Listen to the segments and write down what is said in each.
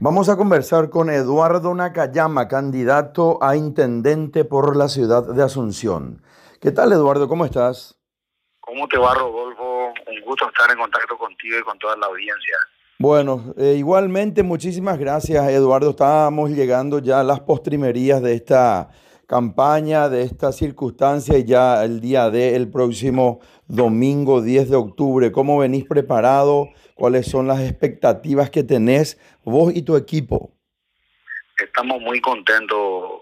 Vamos a conversar con Eduardo Nakayama, candidato a intendente por la ciudad de Asunción. ¿Qué tal, Eduardo? ¿Cómo estás? ¿Cómo te va, Rodolfo? Un gusto estar en contacto contigo y con toda la audiencia. Bueno, eh, igualmente muchísimas gracias, Eduardo. Estamos llegando ya a las postrimerías de esta campaña, de esta circunstancia y ya el día de el próximo domingo 10 de octubre. ¿Cómo venís preparado? ¿Cuáles son las expectativas que tenés vos y tu equipo? Estamos muy contentos,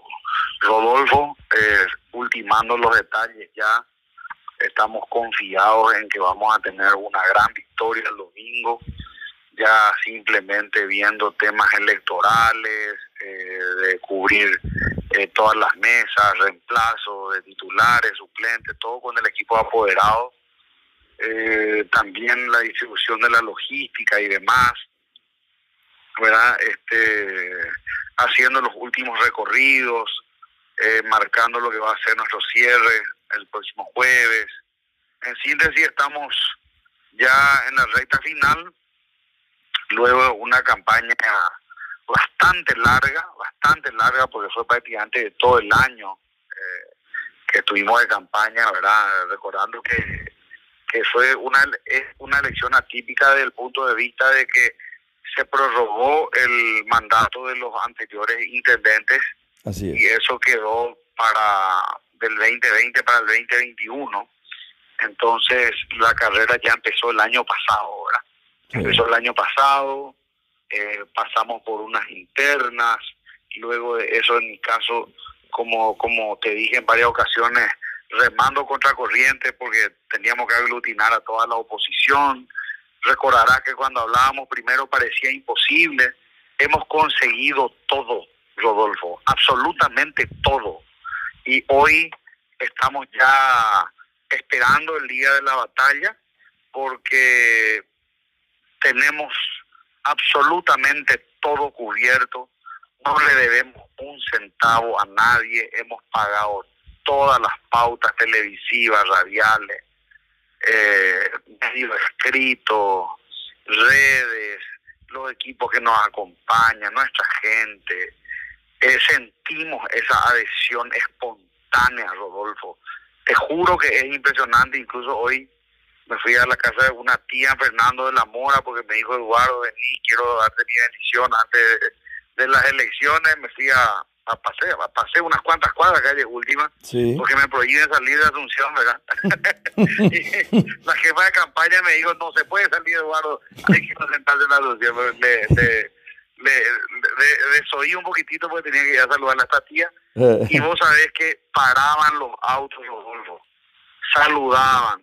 Rodolfo, eh, ultimando los detalles ya. Estamos confiados en que vamos a tener una gran victoria el domingo, ya simplemente viendo temas electorales, eh, de cubrir eh, todas las mesas, reemplazo de titulares, suplentes, todo con el equipo apoderado eh, también la distribución de la logística y demás, ¿verdad? Este, haciendo los últimos recorridos, eh, marcando lo que va a ser nuestro cierre el próximo jueves. En síntesis, estamos ya en la recta final, luego de una campaña bastante larga, bastante larga, porque fue prácticamente todo el año eh, que estuvimos de campaña, ¿verdad? Recordando que que fue una, es una elección atípica desde el punto de vista de que se prorrogó el mandato de los anteriores intendentes y eso quedó para del 2020 para el 2021. Entonces la carrera ya empezó el año pasado, ¿verdad? Empezó el año pasado, eh, pasamos por unas internas, y luego de eso en mi caso, como, como te dije en varias ocasiones, remando contra corriente porque teníamos que aglutinar a toda la oposición. Recordarás que cuando hablábamos primero parecía imposible. Hemos conseguido todo, Rodolfo, absolutamente todo. Y hoy estamos ya esperando el día de la batalla porque tenemos absolutamente todo cubierto. No le debemos un centavo a nadie. Hemos pagado todas las pautas televisivas, radiales, eh, medios escritos, redes, los equipos que nos acompañan, nuestra gente. Eh, sentimos esa adhesión espontánea, Rodolfo. Te juro que es impresionante, incluso hoy me fui a la casa de una tía Fernando de la Mora porque me dijo Eduardo, vení, quiero darte mi bendición antes de las elecciones, me fui a, a pasé, a pasé unas cuantas cuadras calle última, porque me prohíben salir de Asunción, ¿verdad? la jefa de campaña me dijo, no se puede salir, Eduardo, hay que sentarse en Asunción. Le, le, le, un poquitito porque tenía que ir a saludar a esta tía. y vos sabés que paraban los autos, Rodolfo, saludaban.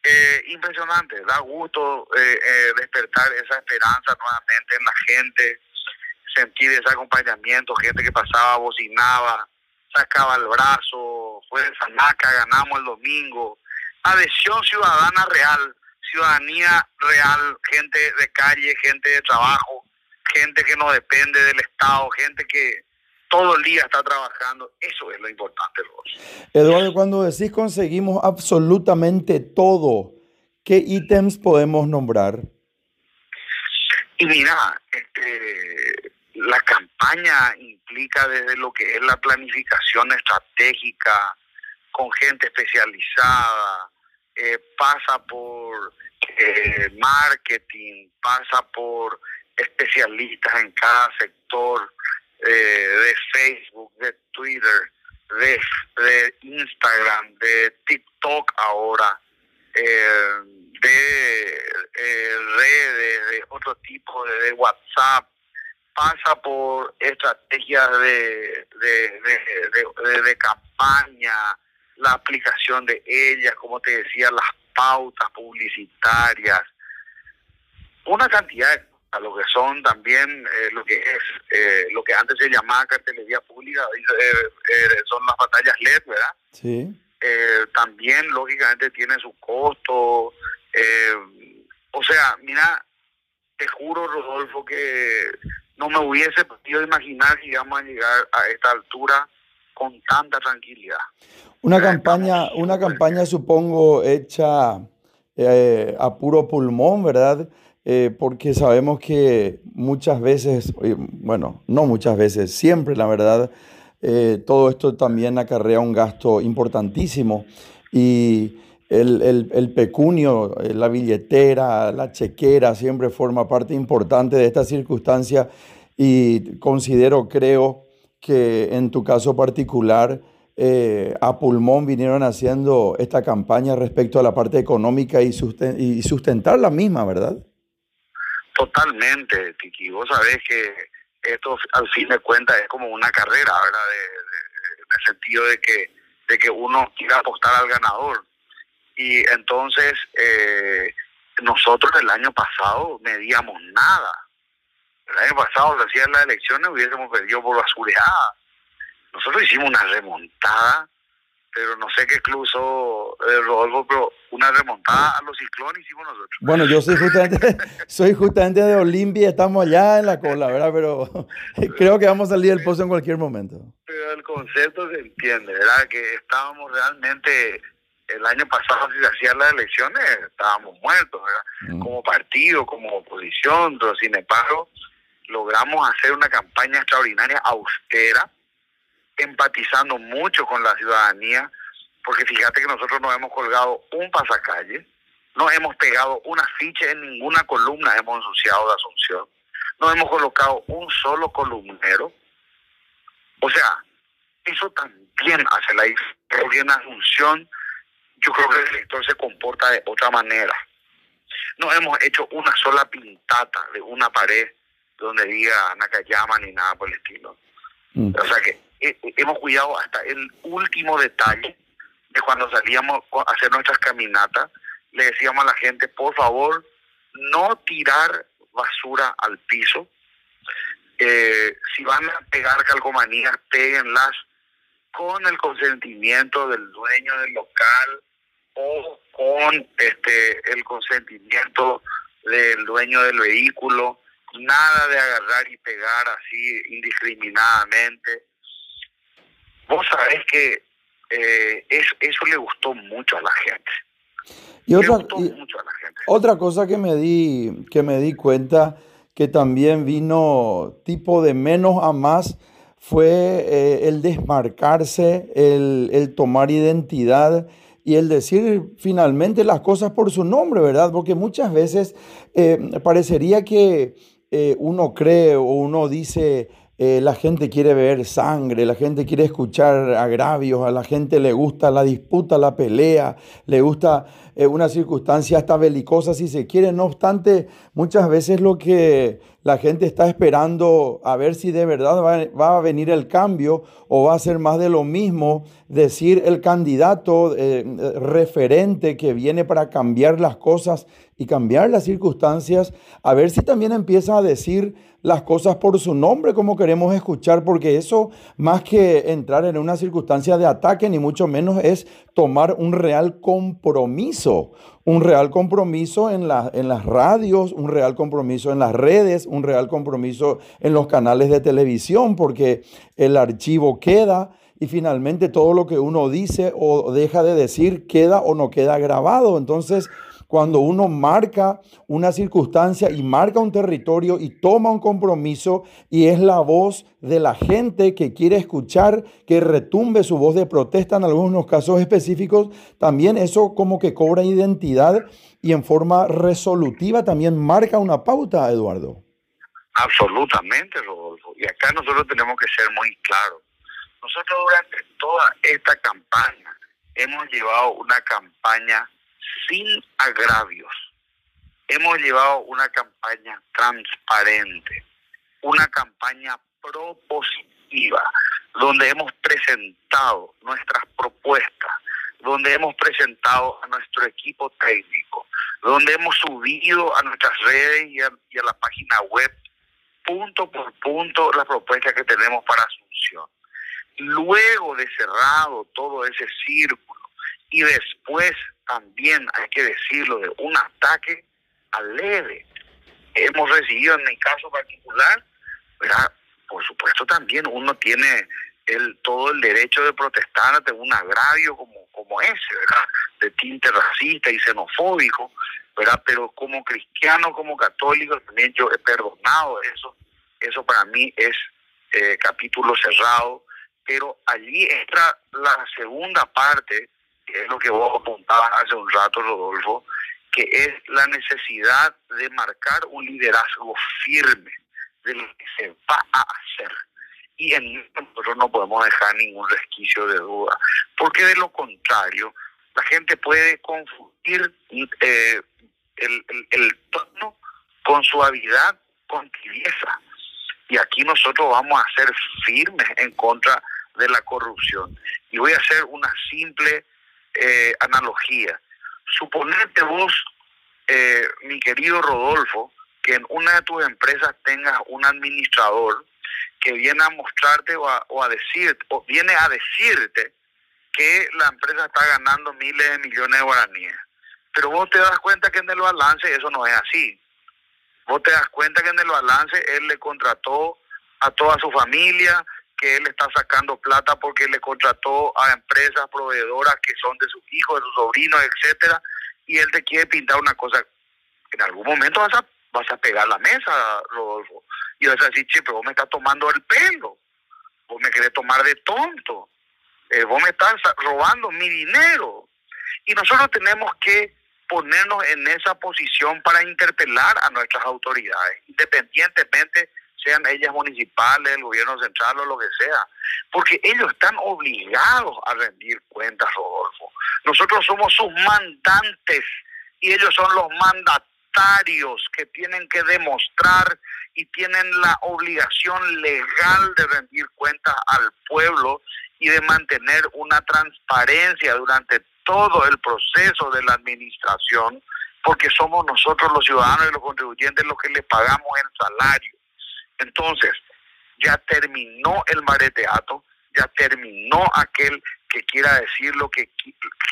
Eh, impresionante, da gusto eh, eh, despertar esa esperanza nuevamente en la gente sentir ese acompañamiento, gente que pasaba, bocinaba, sacaba el brazo, fue de Sanaca, ganamos el domingo. Adhesión ciudadana real, ciudadanía real, gente de calle, gente de trabajo, gente que no depende del Estado, gente que todo el día está trabajando. Eso es lo importante, Eduardo, cuando decís conseguimos absolutamente todo, ¿qué ítems podemos nombrar? Y mira, este, la campaña implica desde lo que es la planificación estratégica con gente especializada, eh, pasa por eh, marketing, pasa por especialistas en cada sector eh, de Facebook, de Twitter, de, de Instagram, de TikTok ahora, de redes, de otro tipo de WhatsApp pasa por estrategias de, de, de, campaña, la aplicación de ellas, como te decía, las pautas publicitarias, una cantidad a lo que son también eh, lo que es eh, lo que antes se llamaba cartelería pública eh, son las batallas LED verdad sí. También lógicamente tiene su costo o sea mira te juro Rodolfo que no me hubiese podido imaginar que íbamos a llegar a esta altura con tanta tranquilidad. Una campaña, una campaña supongo hecha eh, a puro pulmón, ¿verdad? eh, porque sabemos que muchas veces, bueno, no muchas veces, siempre la verdad, eh, todo esto también acarrea un gasto importantísimo y el, el, el, pecunio, eh, la billetera, la chequera siempre forma parte importante de esta circunstancia y considero, creo que en tu caso particular, eh, a pulmón vinieron haciendo esta campaña respecto a la parte económica y, y sustentar la misma, ¿verdad? Totalmente, Tiki. Vos sabés que esto al fin de cuentas es como una carrera, ¿verdad? en el sentido de que, de que uno quiera apostar al ganador. Y entonces eh, nosotros el año pasado medíamos nada. El año pasado, si hacían las elecciones, hubiésemos perdido por basureada. Nosotros hicimos una remontada pero no sé qué club eh, Rodolfo, pero una remontada a los ciclones hicimos nosotros. Bueno, yo soy justamente, soy justamente de Olimpia, estamos allá en la cola, ¿verdad? Pero creo que vamos a salir del pozo en cualquier momento. Pero el concepto se entiende, ¿verdad? Que estábamos realmente, el año pasado si se hacían las elecciones, estábamos muertos, ¿verdad? Mm. Como partido, como oposición, pero sin embargo, logramos hacer una campaña extraordinaria, austera, empatizando mucho con la ciudadanía, porque fíjate que nosotros no hemos colgado un pasacalle, no hemos pegado una ficha en ninguna columna, hemos ensuciado de Asunción, no hemos colocado un solo columnero. O sea, eso también hace la diferencia en Asunción. Yo creo que el sector se comporta de otra manera. No hemos hecho una sola pintata de una pared donde diga Nakayama ni nada por el estilo. Mm. O sea que eh, eh, hemos cuidado hasta el último detalle de cuando salíamos a hacer nuestras caminatas, le decíamos a la gente, por favor, no tirar basura al piso. Eh, si van a pegar calcomanías, péguenlas con el consentimiento del dueño del local o con este el consentimiento del dueño del vehículo. Nada de agarrar y pegar así indiscriminadamente vos sabés que eh, eso le gustó mucho a la gente. Y otra, otra cosa que me di, que me di cuenta que también vino tipo de menos a más fue eh, el desmarcarse, el, el, tomar identidad y el decir finalmente las cosas por su nombre, ¿verdad? Porque muchas veces eh, parecería que uno cree o uno dice, eh, la gente quiere ver sangre, la gente quiere escuchar agravios, a la gente le gusta la disputa, la pelea, le gusta eh, una circunstancia hasta belicosa si se quiere. No obstante, muchas veces lo que la gente está esperando a ver si de verdad va, a venir el cambio o va a ser más de lo mismo, decir el candidato eh, referente que viene para cambiar las cosas y cambiar las circunstancias, a ver si también empieza a decir las cosas por su nombre como queremos escuchar, porque eso más que entrar en una circunstancia de ataque, ni mucho menos es tomar un real compromiso, un real compromiso en, en las radios, un real compromiso en las redes, un real compromiso en los canales de televisión, porque el archivo queda y finalmente todo lo que uno dice o deja de decir queda o no queda grabado. Entonces, cuando uno marca una circunstancia y marca un territorio y toma un compromiso y es la voz de la gente que quiere escuchar, que retumbe su voz de protesta en algunos casos específicos, también eso como que cobra identidad y en forma resolutiva también marca una pauta, Eduardo. Absolutamente, Rodolfo. Y acá nosotros tenemos que ser muy claros. Nosotros durante toda esta campaña hemos llevado una campaña sin agravios. Hemos llevado una campaña transparente, una campaña propositiva, donde hemos presentado nuestras propuestas, donde hemos presentado a nuestro equipo técnico, donde hemos subido a nuestras redes y a, la página web punto por punto la propuesta que tenemos para Asunción. Luego de cerrado todo ese círculo y después también hay que decirlo, de un ataque al leve. Hemos recibido en mi caso particular, ¿verdad? por supuesto también uno tiene el, todo el derecho de protestar ante un agravio como, como ese, ¿verdad? de tinte racista y xenofóbico, ¿verdad? Pero como cristiano, como católico, también yo he perdonado eso. Eso para mí es eh, capítulo cerrado. Pero allí entra la segunda parte, que es lo que vos apuntabas hace un rato, Rodolfo, que es la necesidad de marcar un liderazgo firme de lo que se va a hacer. Y en nosotros no podemos dejar ningún resquicio de duda, porque de lo contrario, la gente puede confundir eh, el, el, tono con suavidad, con tibieza. Y aquí nosotros vamos a ser firmes en contra de la corrupción. Y voy a hacer una simple eh, analogía. Suponete vos, eh, mi querido Rodolfo, que en una de tus empresas tengas un administrador que viene a mostrarte o a, o a decirte, o viene a decirte que la empresa está ganando miles de millones de guaraníes. Pero vos te das cuenta que en el balance eso no es así. Vos te das cuenta que en el balance él le contrató a toda su familia, que él está sacando plata porque le contrató a empresas proveedoras que son de sus hijos, de sus sobrinos, etcétera, y él te quiere pintar una cosa. En algún momento vas a, vas a pegar la mesa, Rodolfo, y vas a decir, che, pero vos me estás tomando el pelo, vos me querés tomar de tonto, eh, vos me estás robando mi dinero. Y nosotros tenemos que ponernos en esa posición para interpelar a nuestras autoridades, independientemente sean ellas municipales, el gobierno central o lo que sea, porque ellos están obligados a rendir cuentas, Rodolfo. Nosotros somos sus mandantes y ellos son los mandatarios que tienen que demostrar y tienen la obligación legal de rendir cuentas al pueblo y de mantener una transparencia durante todo el proceso de la administración, porque somos nosotros los ciudadanos y los contribuyentes los que le pagamos el salario. Entonces, ya terminó el mareteato, ya terminó aquel que quiera decir lo que,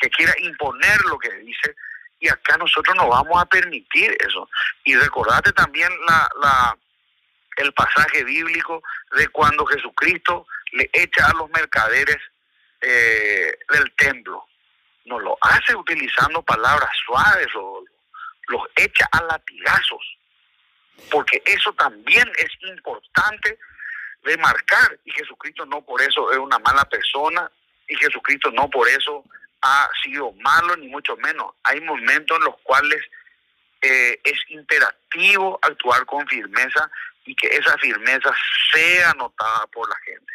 que quiera imponer lo que dice, y acá nosotros no vamos a permitir eso. Y recordate también la, la, el pasaje bíblico de cuando Jesucristo le echa a los mercaderes eh, del templo. No lo hace utilizando palabras suaves o los echa a latigazos porque eso también es importante de marcar y Jesucristo no por eso es una mala persona y Jesucristo no por eso ha sido malo ni mucho menos. Hay momentos en los cuales eh, es imperativo actuar con firmeza y que esa firmeza sea notada por la gente.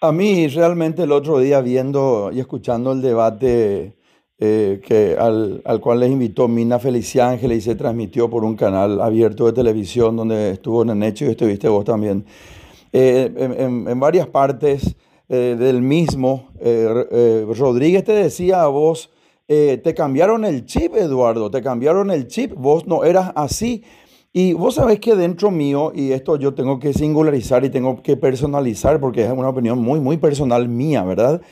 A mí realmente el otro día viendo y escuchando el debate eh, que al, al, cual les invitó Mina Feliciángel y se transmitió por un canal abierto de televisión donde estuvo Nenecho y estuviste vos también. Eh, en, en, varias partes eh, del mismo, Rodríguez te decía a vos, te cambiaron el chip, Eduardo, te cambiaron el chip, vos no eras así. Y vos sabés que dentro mío, y esto yo tengo que singularizar y tengo que personalizar porque es una opinión muy, muy personal mía, ¿verdad?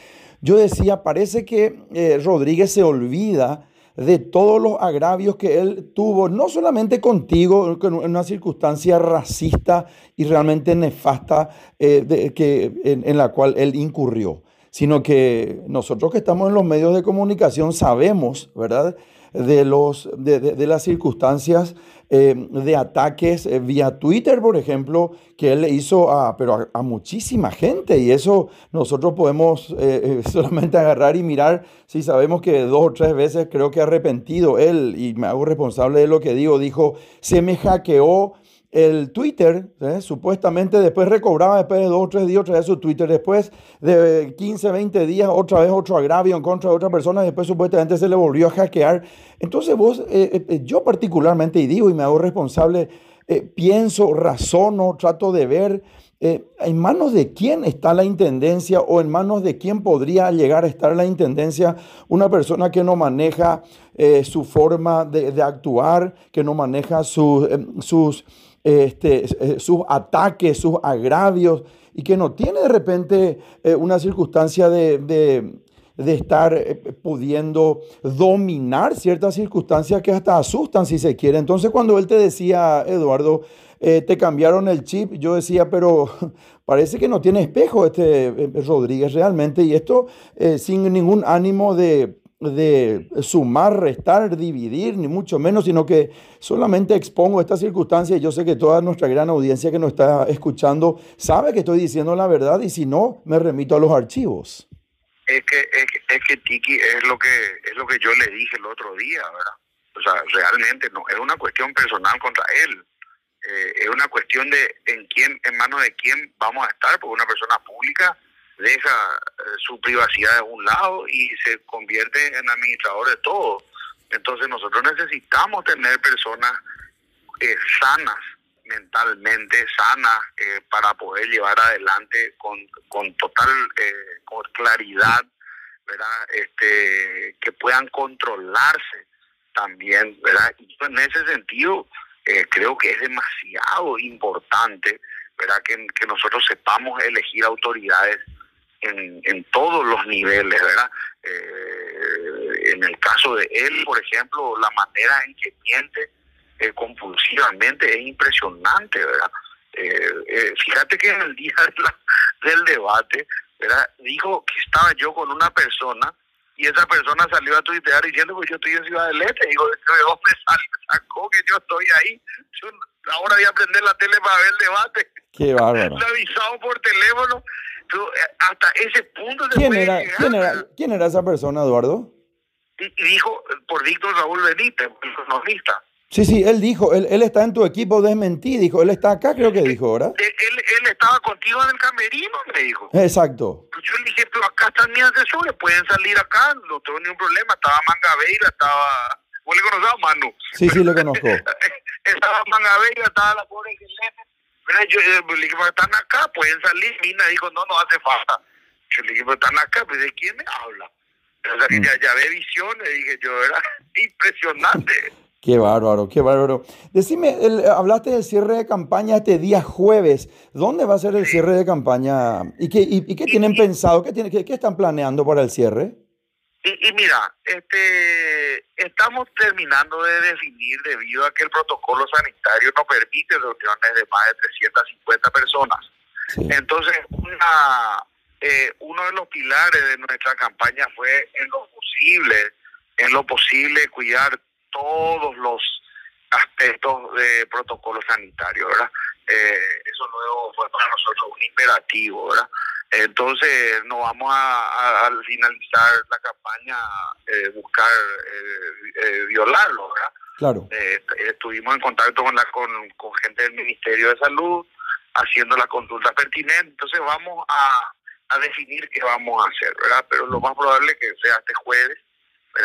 Yo decía, parece que eh, Rodríguez se olvida de todos los agravios que él tuvo, no solamente contigo, en una circunstancia racista y realmente nefasta eh, que, en, la cual él incurrió, sino que nosotros que estamos en los medios de comunicación sabemos, ¿verdad?, de, los, de las circunstancias eh, de ataques eh, vía Twitter, por ejemplo, que él le hizo a, pero a, muchísima gente. Y eso nosotros podemos eh, solamente agarrar y mirar si sabemos que dos o tres veces creo que ha arrepentido él, y me hago responsable de lo que digo, dijo, se me hackeó el Twitter, ¿eh? supuestamente después recobraba después de dos o tres días otra vez su Twitter, después de 15, 20 días otra vez otro agravio en contra de otra persona, después supuestamente se le volvió a hackear. Entonces vos, eh, eh, yo particularmente, y digo y me hago responsable, pienso, razono, trato de ver en manos de quién está la intendencia o en manos de quién podría llegar a estar la intendencia una persona que no maneja su forma de, de, actuar, que no maneja sus este, eh, sus ataques, sus agravios, y que no tiene de repente eh, una circunstancia de, estar eh, pudiendo dominar ciertas circunstancias que hasta asustan si se quiere. Entonces cuando él te decía, Eduardo, te cambiaron el chip, yo decía, pero parece que no tiene espejo este Rodríguez realmente, y esto sin ningún ánimo de de sumar, restar, dividir, ni mucho menos, sino que solamente expongo esta circunstancia y yo sé que toda nuestra gran audiencia que nos está escuchando sabe que estoy diciendo la verdad y si no, me remito a los archivos. Es que, es, es que Tiki es lo que es lo que yo le dije el otro día, ¿verdad? O sea, realmente no es una cuestión personal contra él. Eh, es una cuestión de en quién, en manos de quién vamos a estar, porque una persona pública deja eh, su privacidad de un lado y se convierte en administrador de todo. Entonces nosotros necesitamos tener personas eh, sanas mentalmente, sanas, para poder llevar adelante con, con total con claridad, ¿verdad? Este, que puedan controlarse también, ¿verdad? Y en ese sentido eh, creo que es demasiado importante, ¿verdad? Que nosotros sepamos elegir autoridades en, en todos los niveles, ¿verdad? Eh, en el caso de él, por ejemplo, la manera en que miente eh, compulsivamente es impresionante, ¿verdad? fíjate que en el día del debate, ¿verdad? Dijo que estaba yo con una persona y esa persona salió a tuitear diciendo que yo estoy en Ciudad del Este. Digo, ¿de dónde sacó que yo estoy ahí? ahora voy a prender la tele para ver el debate. Qué bárbaro. Le avisado por teléfono. Eh, hasta ese punto ¿Quién era, ¿quién, era, ¿Quién era esa persona, Eduardo? Y, dijo por Víctor Raúl Benítez, el economista. Sí, sí, él dijo, él, él está en tu equipo, desmentí, dijo, él está acá, creo que dijo, ¿verdad? Él, él, estaba contigo en el camerino, me dijo. Exacto. Yo le dije, pero acá están mis asesores, pueden salir acá, no tengo ningún problema. Estaba Mangabeira, estaba... ¿Vos le conocés a Manu? Sí, sí, lo conozco. estaba Mangabeira, estaba la pobre Pero yo eh, le dije, pero están acá, pueden salir. Mina dijo, no, no hace falta. Yo le dije, pero están acá, pues ¿de quién me habla? O sea, mm. ya, ya ve visiones, dije yo, era impresionante. Qué bárbaro, qué bárbaro. Decime, hablaste del cierre de campaña este día jueves. ¿Dónde va a ser el cierre de campaña? ¿Y qué, y, qué tienen pensado? ¿Qué, tiene, qué, están planeando para el cierre? Y, mira, este, estamos terminando de definir debido a que el protocolo sanitario no permite reuniones de más de 350 personas. Entonces, una, eh, uno de los pilares de nuestra campaña fue en lo posible, en lo posible cuidar todos los aspectos de protocolo sanitario, ¿verdad? Eh, eso luego fue para nosotros un imperativo, ¿verdad? Entonces no vamos a, al finalizar la campaña eh, buscar eh, violarlo, ¿verdad? Claro. estuvimos en contacto con, la, con, con gente del Ministerio de Salud, haciendo la consulta pertinente, entonces vamos a, a definir qué vamos a hacer, ¿verdad? Pero lo más probable es que sea este jueves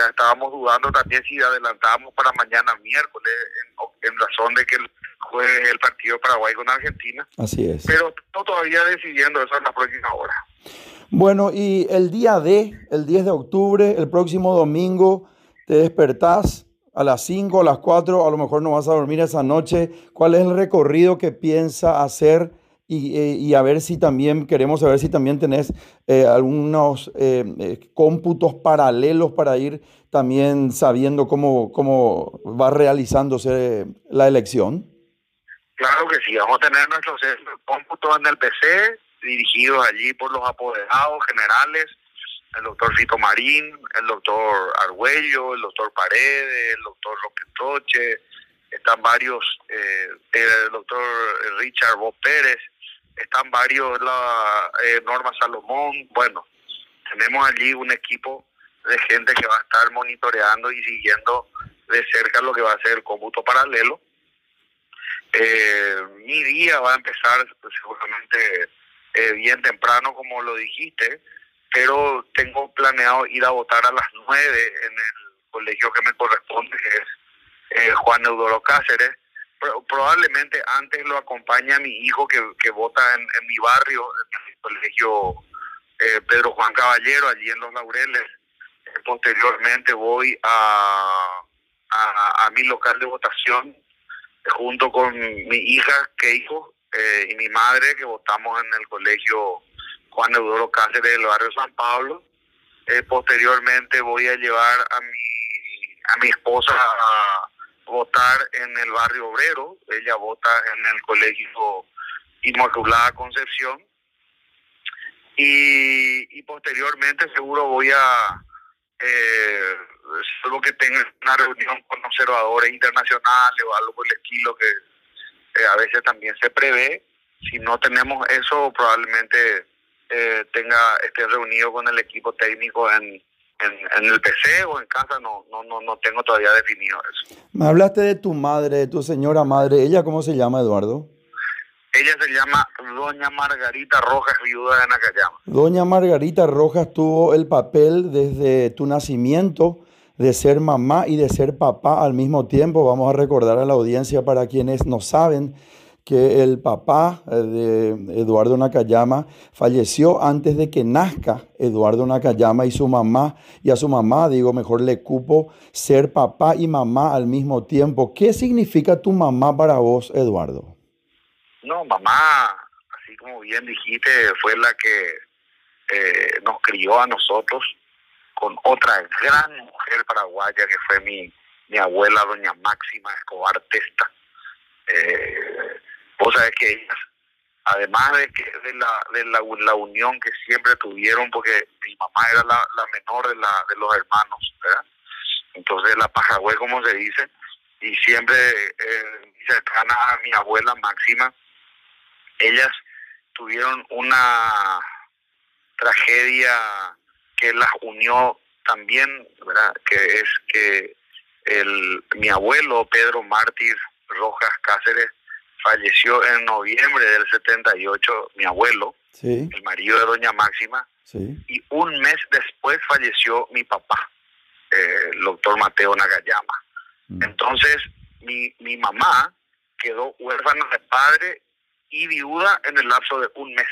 Estábamos dudando también si adelantábamos para mañana miércoles, en, razón de que el jueves el partido Paraguay con Argentina. Así es. Pero no todavía decidiendo eso en la próxima hora. Bueno, y el día de, el 10 de octubre, el próximo domingo, te despertás a las 5, a las 4, a lo mejor no vas a dormir esa noche. ¿Cuál es el recorrido que piensa hacer? Eh, y, a ver si también, queremos saber si también tenés eh, algunos eh, cómputos paralelos para ir también sabiendo cómo, cómo va realizándose la elección. Claro que sí, vamos a tener nuestros cómputos en el PC, dirigidos allí por los apoderados generales, el doctor Fito Marín, el doctor Argüello, el doctor Paredes, el doctor Roquetoche, están varios, el doctor Richard Bob Pérez, están varios, la eh, Norma Salomón, bueno, tenemos allí un equipo de gente que va a estar monitoreando y siguiendo de cerca lo que va a ser el cómputo paralelo. Eh, mi día va a empezar seguramente eh, bien temprano, como lo dijiste, pero tengo planeado ir a votar a las nueve en el colegio que me corresponde, que es eh, Juan Eudoro Cáceres probablemente antes lo acompaña mi hijo que, que vota en, mi barrio, en el colegio eh, Pedro Juan Caballero, allí en Los Laureles. Eh, posteriormente voy a, a, mi local de votación eh, junto con mi hija, Keiko, y mi madre, que votamos en el colegio Juan Eudoro Cáceres del barrio San Pablo. posteriormente voy a llevar a mi, a mi esposa a votar en el barrio obrero, ella vota en el colegio Inmaculada Concepción y, posteriormente seguro voy a, eh, solo que tenga una reunión con observadores internacionales o algo por el estilo que eh, a veces también se prevé. Si no tenemos eso, probablemente eh, tenga esté reunido con el equipo técnico en, en, el PC o en casa, no, no, no, no tengo todavía definido eso. Me hablaste de tu madre, de tu señora madre. ¿Ella cómo se llama, Eduardo? Ella se llama Doña Margarita Rojas, viuda de Nakayama. Doña Margarita Rojas tuvo el papel desde tu nacimiento de ser mamá y de ser papá al mismo tiempo. Vamos a recordar a la audiencia para quienes no saben que el papá de Eduardo Nakayama falleció antes de que nazca Eduardo Nakayama y su mamá, y a su mamá, digo, mejor le cupo ser papá y mamá al mismo tiempo. ¿Qué significa tu mamá para vos, Eduardo? No, mamá, así como bien dijiste, fue la que eh, nos crió a nosotros con otra gran mujer paraguaya que fue mi, mi abuela, doña Máxima Escobar Testa. Eh, Vos sabés que ellas, además de que de la, de la, unión que siempre tuvieron, porque mi mamá era la, menor de, la, de los hermanos, ¿verdad? Entonces la pajagüe, como se dice, y siempre eh, cercana a mi abuela Máxima, ellas tuvieron una tragedia que las unió también, ¿verdad? Que es que el, mi abuelo Pedro Mártir Rojas Cáceres falleció en noviembre del 78 mi abuelo, el marido de doña Máxima, y un mes después falleció mi papá, eh, el doctor Mateo Nagayama. Mm. Entonces, mi, mi mamá quedó huérfana de padre y viuda en el lapso de un mes.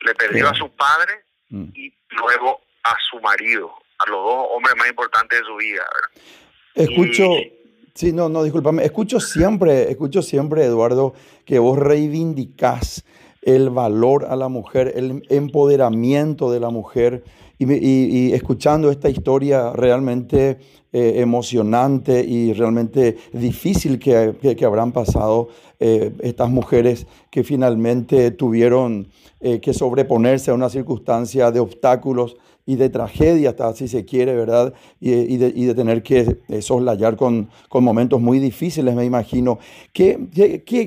Le perdió a su padre mm. y luego a su marido, a los dos hombres más importantes de su vida. Escucho, Sí, no, no, discúlpame. Escucho siempre, escucho siempre, Eduardo, que vos reivindicás el valor a la mujer, el empoderamiento de la mujer. Y, escuchando esta historia realmente eh, emocionante y realmente difícil que, que, habrán pasado eh, estas mujeres que finalmente tuvieron eh, que sobreponerse a una circunstancia de obstáculos y de tragedia, hasta si se quiere, ¿verdad? Y, de, tener que eh, soslayar con, con, momentos muy difíciles, me imagino. ¿Qué,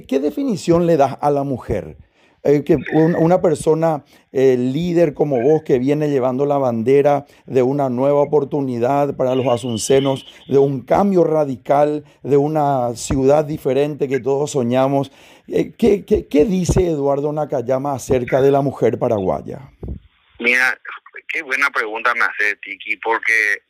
qué, definición le das a la mujer? Eh, que una persona eh, líder como vos que viene llevando la bandera de una nueva oportunidad para los asuncenos, de un cambio radical, de una ciudad diferente que todos soñamos. ¿qué, qué, qué dice Eduardo Nakayama acerca de la mujer paraguaya? Mira, qué buena pregunta me hace Tiki, porque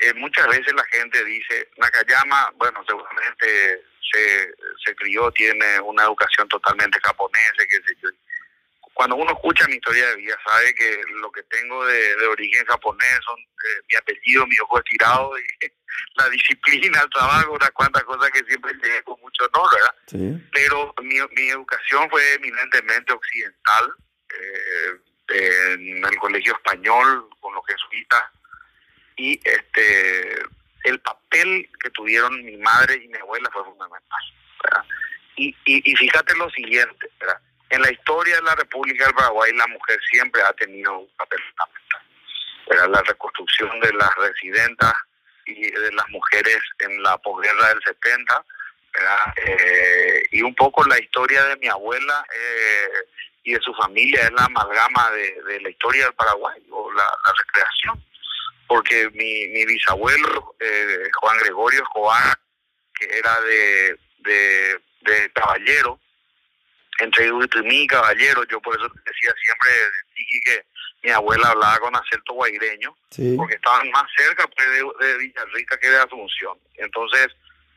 eh, muchas veces la gente dice, Nakayama, bueno, seguramente se, se crió, tiene una educación totalmente japonesa, qué sé yo. Cuando uno escucha mi historia de vida, sabe que lo que tengo de, de origen japonés son eh, mi apellido, mi ojo estirado, y la disciplina, el trabajo, unas cuantas cosas que siempre llegué con mucho honor, ¿verdad? Sí. Pero mi, mi educación fue eminentemente occidental. Eh, en el colegio español con los jesuitas. Y este el papel que tuvieron mi madre y mi abuela fue fundamental Y, y, fíjate lo siguiente en la historia de la República del Paraguay la mujer siempre ha tenido un papel fundamental la reconstrucción de las residentas y de las mujeres en la posguerra del 70 eh, y un poco la historia de mi abuela eh, y de su familia es la amalgama de, la historia del Paraguay o la, recreación. Porque mi, mi bisabuelo, eh, Juan Gregorio Escobar, que era de, de, caballero, entre mí caballero, yo por eso decía siempre que mi abuela hablaba con acento guaireño, porque estaban más cerca pues, de, de Villarrica que de Asunción. Entonces,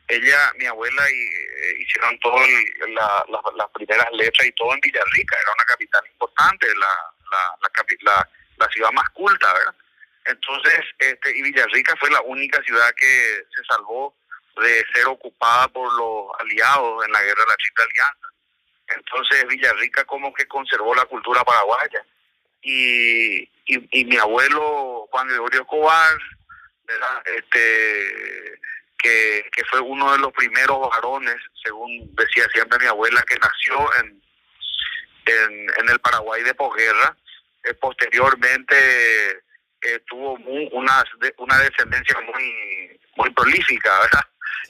ella, mi abuela, y, eh, hicieron todas las primeras letras y todo en Villarrica, era una capital importante, la, la, la, ciudad más culta, ¿verdad? Entonces, este, y Villarrica fue la única ciudad que se salvó de ser ocupada por los aliados en la guerra de la Chica Alianza. Entonces, Villarrica como que conservó la cultura paraguaya. Y, y, mi abuelo Juan Gregorio Escobar, ¿verdad? Este, que, fue uno de los primeros varones, según decía siempre mi abuela, que nació en, en, el Paraguay de posguerra. Eh, posteriormente eh, tuvo una, una descendencia muy, muy prolífica, ¿verdad?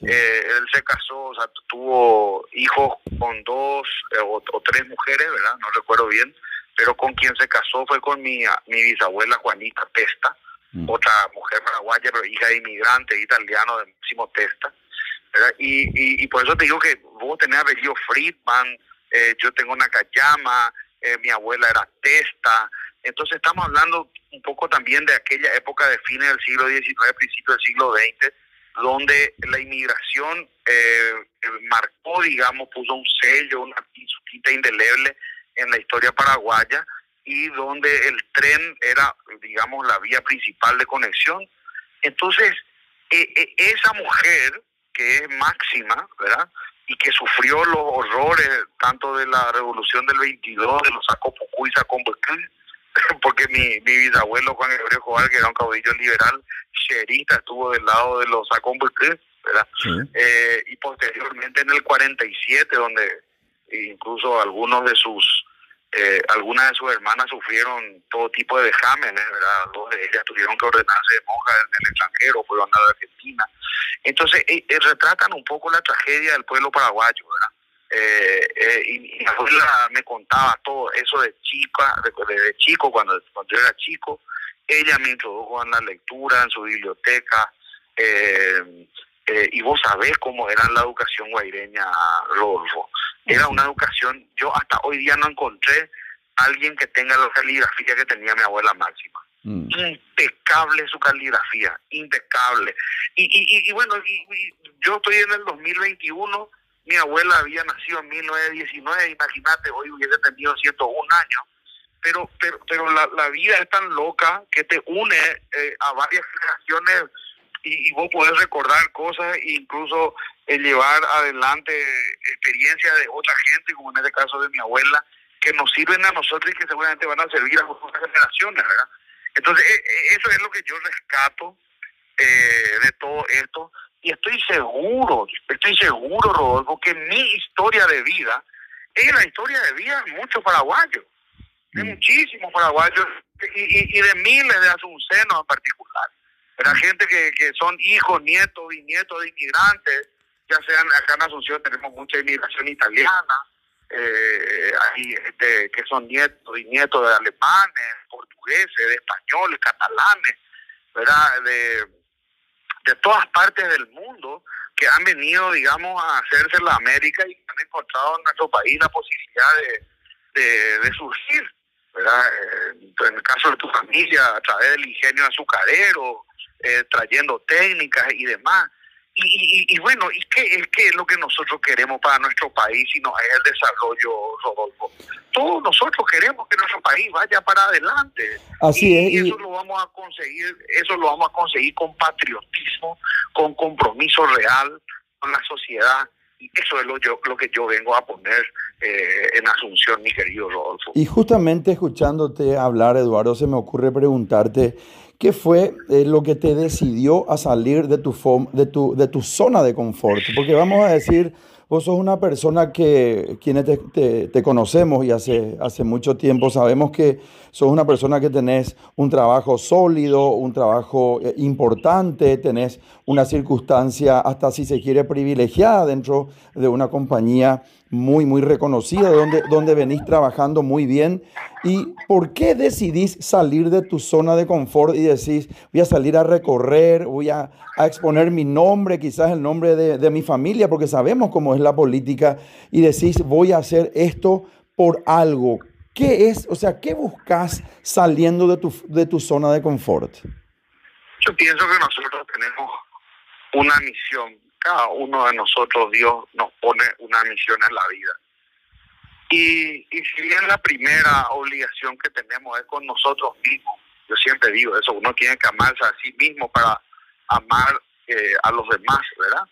Eh, él se casó, o sea, tuvo hijos con dos o, tres mujeres, ¿verdad? No recuerdo bien, pero con quien se casó fue con mi, mi bisabuela Juanita Testa, mm. otra mujer paraguaya, pero hija de inmigrante italiano de Máximo Testa. Y, y, por eso te digo que vos tenés apellido Friedman, eh, yo tengo una Nakayama, eh, mi abuela era Testa. Entonces estamos hablando un poco también de aquella época de fines del siglo XIX, principios del siglo XX, donde la inmigración eh, marcó, digamos, puso un sello, una tinta indeleble en la historia paraguaya y donde el tren era, digamos, la vía principal de conexión. Entonces, e, e, esa mujer que es máxima, ¿verdad? Y que sufrió los horrores tanto de la revolución del 22, de los Sacopucú y Sacombucú, porque mi, mi bisabuelo Juan Gregorio Joval, que era un caudillo liberal, cherita, estuvo del lado de los Sacombucú, ¿verdad? Eh, y posteriormente en el 47, donde incluso algunos de sus eh, algunas de sus hermanas sufrieron todo tipo de vejámenes, ¿verdad? Dos de ellas tuvieron que ordenarse de monjas en el extranjero, fueron a la Argentina. Entonces, eh, eh, retratan un poco la tragedia del pueblo paraguayo, ¿verdad? y mi abuela me contaba todo eso de chica, de, chico, cuando, yo era chico, ella me introdujo en la lectura, en su biblioteca, y vos sabés cómo era la educación guaireña, Rodolfo. Era una educación, yo hasta hoy día no encontré alguien que tenga la caligrafía que tenía mi abuela máxima. Mm. Impecable su caligrafía, impecable. Y, y, y, bueno, yo estoy en el 2021, mi abuela había nacido en 1919, imagínate, hoy hubiese tenido 101 años. Pero, pero, pero la, la vida es tan loca que te une eh, a varias generaciones y, y, vos podés recordar cosas e incluso eh, llevar adelante experiencias de otra gente, como en este caso de mi abuela, que nos sirven a nosotros y que seguramente van a servir a otras generaciones, ¿verdad? Entonces, e, e, eso es lo que yo rescato eh, de todo esto y estoy seguro, estoy seguro, Rodolfo, que mi historia de vida es la historia de vida de muchos paraguayos, de mm. muchísimos paraguayos y, y, de miles de asuncenos en particular. Era gente que, que son hijos, nietos y nietos de inmigrantes, ya sean acá en Asunción tenemos mucha inmigración italiana, eh, hay este, que son nietos y nietos de alemanes, portugueses, de españoles, catalanes, ¿verdad? De, de todas partes del mundo que han venido, digamos, a hacerse la América y han encontrado en nuestro país la posibilidad de, de, surgir, ¿verdad? Eh, en el caso de tu familia, a través del ingenio azucarero, eh, trayendo técnicas y demás. Y, y, bueno, ¿y qué, qué, es lo que nosotros queremos para nuestro país si no es el desarrollo, Rodolfo? Todos nosotros queremos que nuestro país vaya para adelante. Así y, es. Y eso lo vamos a conseguir, eso lo vamos a conseguir con patriotismo, con compromiso real con la sociedad. Y eso es lo, yo, lo que yo vengo a poner eh, en Asunción, mi querido Rodolfo. Y justamente escuchándote hablar, Eduardo, se me ocurre preguntarte ¿Qué fue eh, lo que te decidió a salir de tu, zona de confort? Porque vamos a decir, vos sos una persona que quienes te, conocemos y hace, hace mucho tiempo sabemos que sos una persona que tenés un trabajo sólido, un trabajo eh, importante, tenés una circunstancia hasta si se quiere privilegiada dentro de una compañía muy, muy reconocida, donde, donde venís trabajando muy bien. ¿Y por qué decidís salir de tu zona de confort y decís, voy a salir a recorrer, voy a, exponer mi nombre, quizás el nombre de, de, mi familia, porque sabemos cómo es la política, y decís, voy a hacer esto por algo? ¿Qué es, o sea, qué buscas saliendo de tu, de tu zona de confort? Yo pienso que nosotros tenemos una misión cada uno de nosotros Dios nos pone una misión en la vida. Y, y si bien la primera obligación que tenemos es con nosotros mismos, yo siempre digo eso, uno tiene que amarse a sí mismo para amar eh, a los demás, ¿verdad?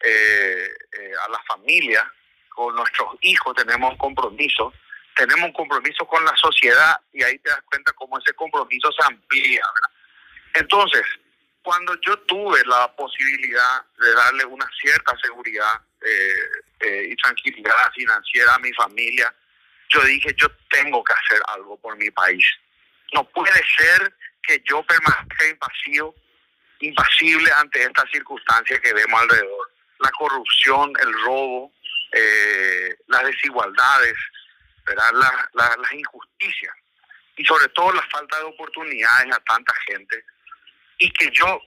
Eh, eh, a la familia, con nuestros hijos tenemos un compromiso, tenemos un compromiso con la sociedad y ahí te das cuenta cómo ese compromiso se amplía, ¿verdad? Entonces, cuando yo tuve la posibilidad de darle una cierta seguridad eh, eh, y tranquilidad financiera a mi familia, yo dije, yo tengo que hacer algo por mi país. No puede ser que yo permanezca impasivo, impasible ante estas circunstancias que vemos alrededor. La corrupción, el robo, eh, las desigualdades, ¿verdad? las injusticias y sobre todo la falta de oportunidades a tanta gente y que yo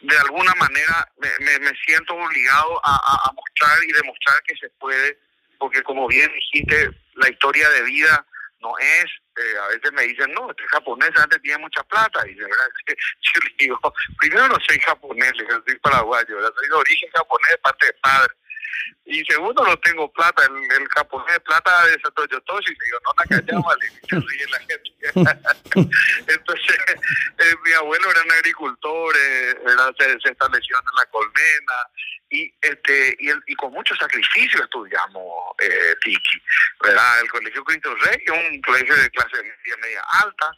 de alguna manera me, me, siento obligado a, mostrar y demostrar que se puede, porque como bien dijiste, la historia de vida no es, eh, a veces me dicen, no, este japonés antes tiene mucha plata, y de verdad, yo le digo, primero no soy japonés, soy paraguayo, soy de origen japonés parte de padre, y segundo, no tengo plata. El, el japonés plata de Satoshi Toshi. Digo, no, Nakayama, le ríe la gente. Entonces, eh, mi abuelo era un agricultor, eh, se, estableció en la colmena. Y, este, y, el, y con mucho sacrificio estudiamos eh, Tiki. ¿verdad? El Colegio Cristo Rey un colegio de clase media alta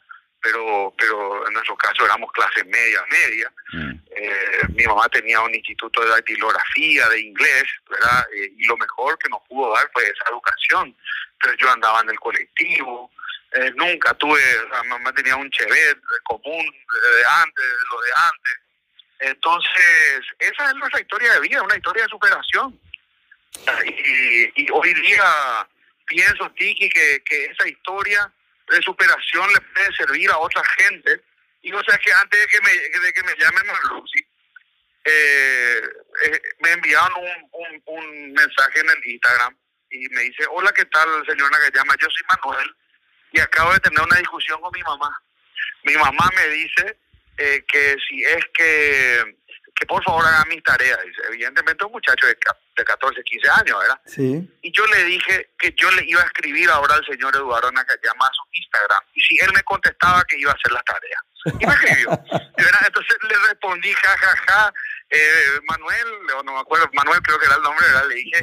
pero pero en nuestro caso éramos clase media, media. Mm. Eh, mi mamá tenía un instituto de dactilografía, de inglés, ¿verdad? Eh, y lo mejor que nos pudo dar fue esa educación. Entonces yo andaba en el colectivo, eh, nunca tuve, mi mamá tenía un chevet común de antes, de lo de antes. Entonces, esa es nuestra historia de vida, una historia de superación. Y, y hoy día pienso, Tiki, que, que esa historia de superación le puede servir a otra gente. Y o sea que antes de que me, de que me llamen Marluxi, eh, eh, me enviaron un, un, un, mensaje en el Instagram y me dice, hola, ¿qué tal, señora llama Yo soy Manuel y acabo de tener una discusión con mi mamá. Mi mamá me dice eh, que si es que que por favor haga mis tareas. Evidentemente un muchacho de, de 14, 15 años, ¿verdad? Sí. Y yo le dije que yo le iba a escribir ahora al señor Eduardo Nakayama a su Instagram. Y si él me contestaba que iba a hacer las tareas. Y me escribió. Entonces le respondí, ja, ja, ja, eh, Manuel, o no me acuerdo, Manuel creo que era el nombre, ¿verdad? Le dije,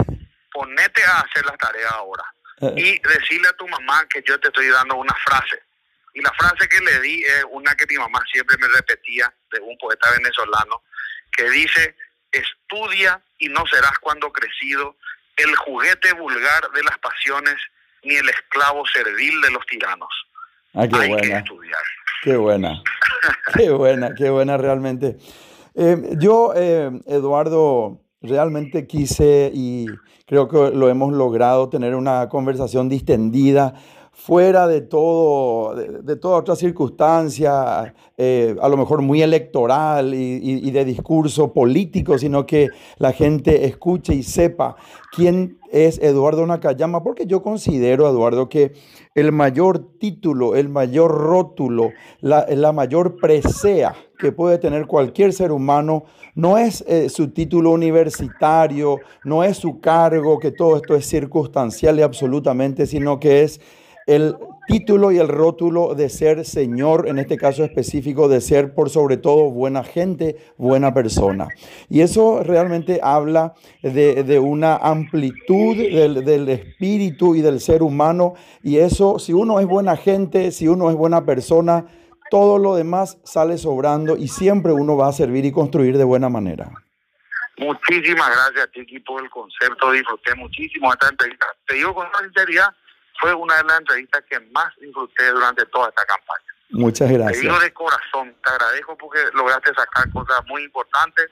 ponete a hacer las tareas ahora. Eh. Y decirle a tu mamá que yo te estoy dando una frase. Y la frase que le di es una que mi mamá siempre me repetía de un poeta venezolano que dice, estudia y no serás cuando crecido el juguete vulgar de las pasiones ni el esclavo servil de los tiranos. Ah, qué Hay buena. que estudiar. Qué buena. qué buena, qué buena realmente. Eh, yo, eh, Eduardo, realmente quise y creo que lo hemos logrado tener una conversación distendida fuera de todo, de, toda otra circunstancia, eh, a lo mejor muy electoral y, de discurso político, sino que la gente escuche y sepa quién es Eduardo Nakayama, porque yo considero, Eduardo, que el mayor título, el mayor rótulo, la, la mayor presea que puede tener cualquier ser humano no es eh, su título universitario, no es su cargo, que todo esto es circunstancial y absolutamente, sino que es el título y el rótulo de ser Señor, en este caso específico, de ser por sobre todo buena gente, buena persona. Y eso realmente habla de, una amplitud del, del, espíritu y del ser humano. Y eso, si uno es buena gente, si uno es buena persona, todo lo demás sale sobrando y siempre uno va a servir y construir de buena manera. Muchísimas gracias, Tiki, por el concepto. Disfruté muchísimo esta entrevista. Te digo con sinceridad, fue una de las entrevistas que más disfruté durante toda esta campaña. Muchas gracias. Te digo de corazón, te agradezco porque lograste sacar cosas muy importantes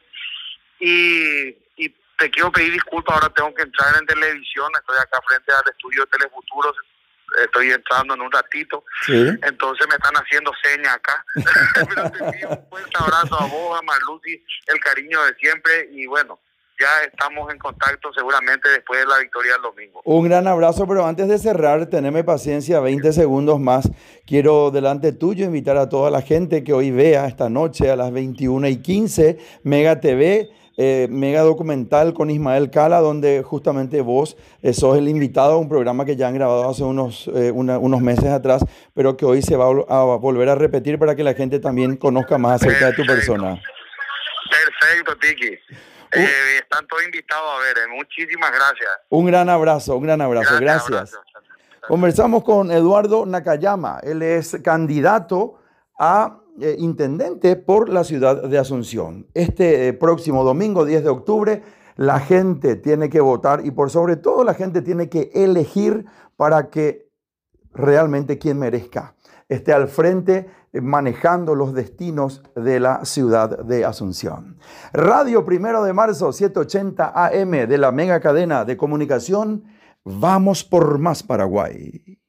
y, y te quiero pedir disculpas, ahora tengo que entrar en televisión, estoy acá frente al estudio de Telefuturos, estoy entrando en un ratito, entonces me están haciendo señas acá. Pero te pido un fuerte abrazo a vos, a Marluci, el cariño de siempre y bueno, ya estamos en contacto seguramente después de la victoria del domingo. Un gran abrazo, pero antes de cerrar, teneme paciencia, 20 segundos más. Quiero delante tuyo invitar a toda la gente que hoy vea esta noche a las 21 y 15 Mega TV. Eh, mega documental con Ismael Cala, donde justamente vos eh, sos el invitado a un programa que ya han grabado hace unos, eh, unos meses atrás, pero que hoy se va a volver a repetir para que la gente también conozca más acerca de tu persona. Perfecto, Tiki. Eh, están todos invitados a ver. Eh. Muchísimas gracias. Un gran abrazo, un gran abrazo. Gracias. Conversamos con Eduardo Nakayama. Él es candidato a eh, intendente por la ciudad de Asunción. Este próximo domingo, 10 de octubre, la gente tiene que votar y por sobre todo la gente tiene que elegir para que realmente quien merezca esté al frente eh, manejando los destinos de la ciudad de Asunción. Radio Primero de Marzo, 780 AM de la mega cadena de comunicación. Vamos por más Paraguay.